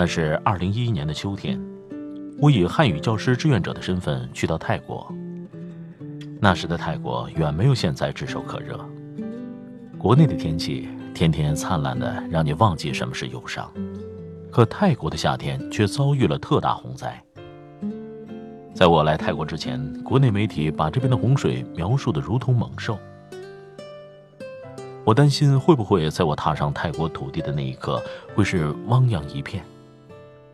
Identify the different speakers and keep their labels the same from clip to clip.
Speaker 1: 那是二零一一年的秋天，我以汉语教师志愿者的身份去到泰国。那时的泰国远没有现在炙手可热，国内的天气天天灿烂的，让你忘记什么是忧伤。可泰国的夏天却遭遇了特大洪灾。在我来泰国之前，国内媒体把这边的洪水描述的如同猛兽。我担心会不会在我踏上泰国土地的那一刻，会是汪洋一片。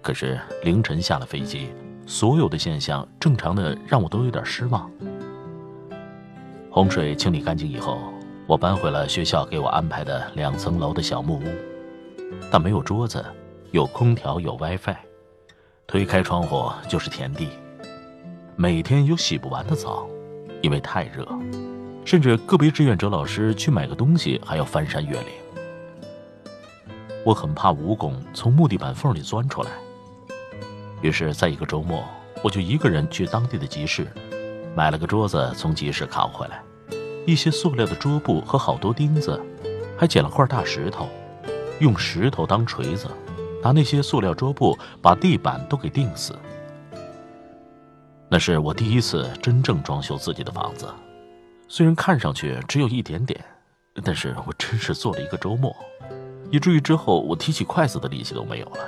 Speaker 1: 可是凌晨下了飞机，所有的现象正常的让我都有点失望。洪水清理干净以后，我搬回了学校给我安排的两层楼的小木屋，但没有桌子。有空调，有 WiFi，推开窗户就是田地。每天有洗不完的澡，因为太热，甚至个别志愿者老师去买个东西还要翻山越岭。我很怕蜈蚣从木地板缝里钻出来，于是，在一个周末，我就一个人去当地的集市，买了个桌子从集市扛回来，一些塑料的桌布和好多钉子，还捡了块大石头，用石头当锤子。拿那些塑料桌布把地板都给钉死。那是我第一次真正装修自己的房子，虽然看上去只有一点点，但是我真是做了一个周末，以至于之后我提起筷子的力气都没有了。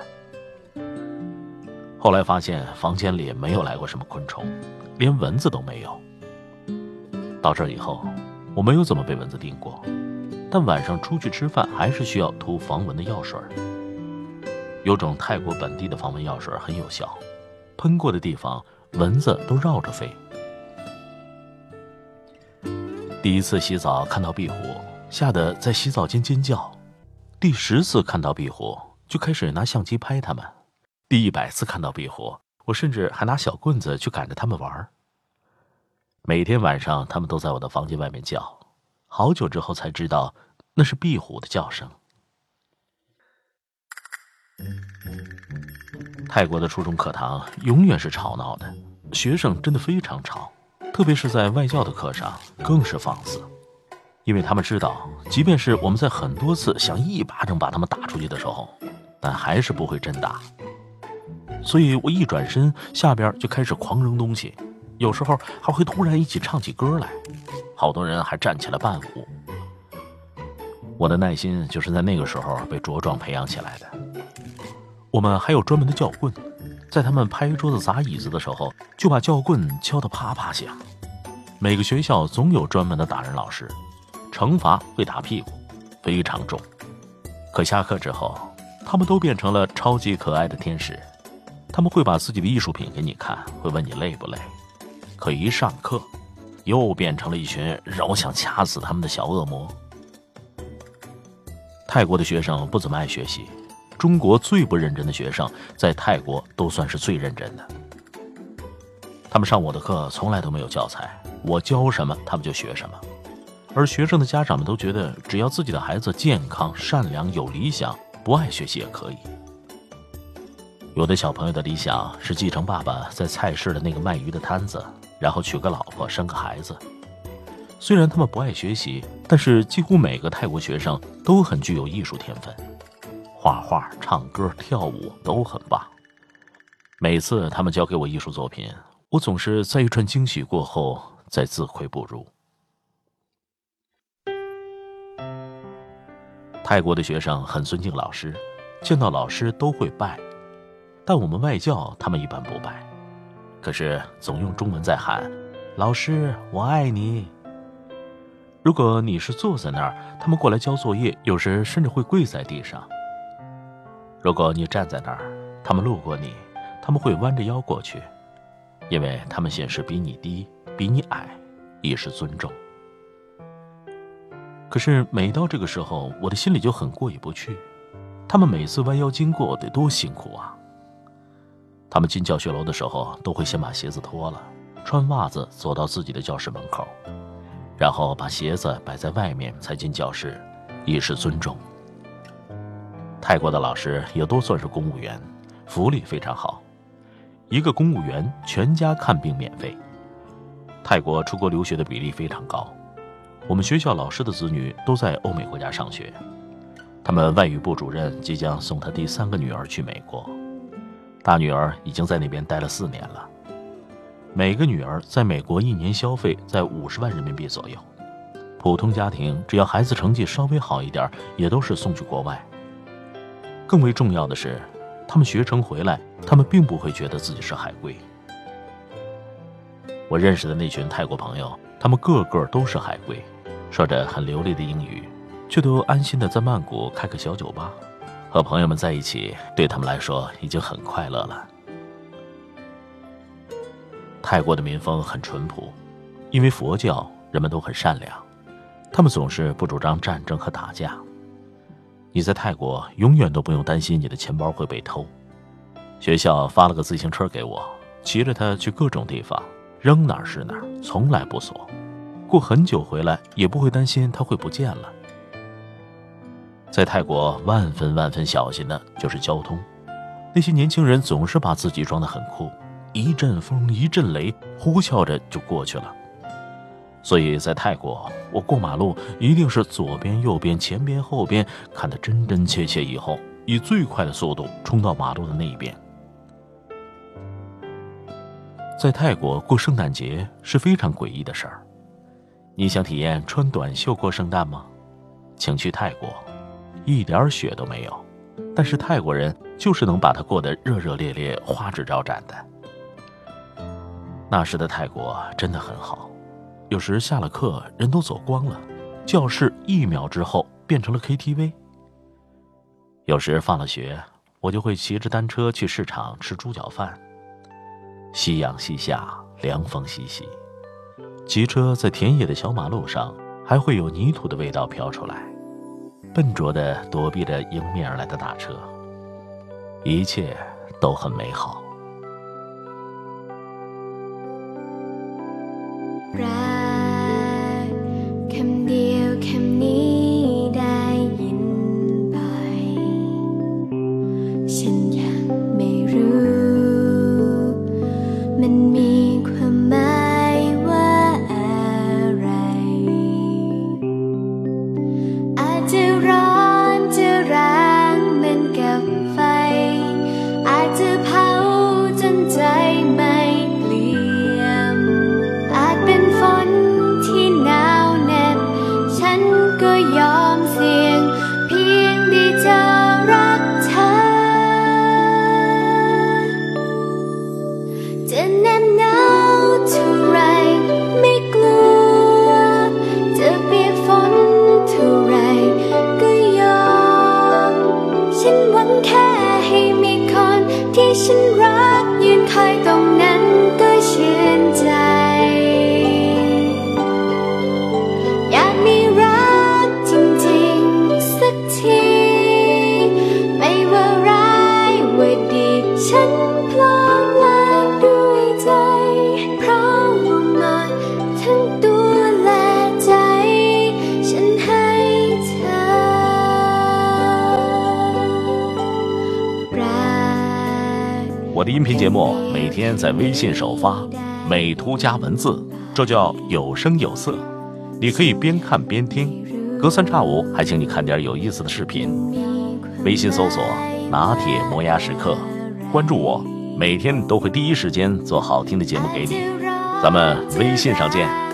Speaker 1: 后来发现房间里没有来过什么昆虫，连蚊子都没有。到这以后，我没有怎么被蚊子叮过，但晚上出去吃饭还是需要涂防蚊的药水。有种泰国本地的防蚊药水很有效，喷过的地方蚊子都绕着飞。第一次洗澡看到壁虎，吓得在洗澡间尖叫；第十次看到壁虎，就开始拿相机拍它们；第一百次看到壁虎，我甚至还拿小棍子去赶着它们玩。每天晚上，他们都在我的房间外面叫，好久之后才知道那是壁虎的叫声。泰国的初中课堂永远是吵闹的，学生真的非常吵，特别是在外教的课上更是放肆，因为他们知道，即便是我们在很多次想一巴掌把他们打出去的时候，但还是不会真打。所以我一转身，下边就开始狂扔东西，有时候还会突然一起唱起歌来，好多人还站起来伴舞。我的耐心就是在那个时候被茁壮培养起来的。我们还有专门的教棍，在他们拍桌子砸椅子的时候，就把教棍敲得啪啪响。每个学校总有专门的打人老师，惩罚会打屁股，非常重。可下课之后，他们都变成了超级可爱的天使。他们会把自己的艺术品给你看，会问你累不累。可一上课，又变成了一群让我想掐死他们的小恶魔。泰国的学生不怎么爱学习。中国最不认真的学生，在泰国都算是最认真的。他们上我的课从来都没有教材，我教什么他们就学什么。而学生的家长们都觉得，只要自己的孩子健康、善良、有理想，不爱学习也可以。有的小朋友的理想是继承爸爸在菜市的那个卖鱼的摊子，然后娶个老婆、生个孩子。虽然他们不爱学习，但是几乎每个泰国学生都很具有艺术天分。画画、唱歌、跳舞都很棒。每次他们交给我艺术作品，我总是在一串惊喜过后再自愧不如。泰国的学生很尊敬老师，见到老师都会拜，但我们外教他们一般不拜，可是总用中文在喊：“老师，我爱你。”如果你是坐在那儿，他们过来交作业，有时甚至会跪在地上。如果你站在那儿，他们路过你，他们会弯着腰过去，因为他们显示比你低，比你矮，以示尊重。可是每到这个时候，我的心里就很过意不去，他们每次弯腰经过得多辛苦啊！他们进教学楼的时候，都会先把鞋子脱了，穿袜子走到自己的教室门口，然后把鞋子摆在外面才进教室，以示尊重。泰国的老师也都算是公务员，福利非常好，一个公务员全家看病免费。泰国出国留学的比例非常高，我们学校老师的子女都在欧美国家上学。他们外语部主任即将送他第三个女儿去美国，大女儿已经在那边待了四年了。每个女儿在美国一年消费在五十万人民币左右，普通家庭只要孩子成绩稍微好一点，也都是送去国外。更为重要的是，他们学成回来，他们并不会觉得自己是海归。我认识的那群泰国朋友，他们个个都是海归，说着很流利的英语。却都安心的在曼谷开个小酒吧，和朋友们在一起，对他们来说已经很快乐了。泰国的民风很淳朴，因为佛教，人们都很善良，他们总是不主张战争和打架。你在泰国永远都不用担心你的钱包会被偷。学校发了个自行车给我，骑着它去各种地方，扔哪儿是哪儿，从来不锁。过很久回来也不会担心它会不见了。在泰国，万分万分小心的就是交通。那些年轻人总是把自己装得很酷，一阵风一阵雷，呼啸着就过去了。所以在泰国，我过马路一定是左边、右边、前边、后边看得真真切切，以后以最快的速度冲到马路的那一边。在泰国过圣诞节是非常诡异的事儿。你想体验穿短袖过圣诞吗？请去泰国。一点雪都没有，但是泰国人就是能把它过得热热烈烈、花枝招展的。那时的泰国真的很好，有时下了课人都走光了，教室一秒之后变成了 KTV。有时放了学，我就会骑着单车去市场吃猪脚饭。夕阳西下，凉风习习，骑车在田野的小马路上，还会有泥土的味道飘出来。笨拙地躲避着迎面而来的大车，一切都很美好。我的音频节目每天在微信首发，美图加文字，这叫有声有色。你可以边看边听，隔三差五还请你看点有意思的视频。微信搜索“拿铁磨牙时刻”，关注我，每天都会第一时间做好听的节目给你。咱们微信上见。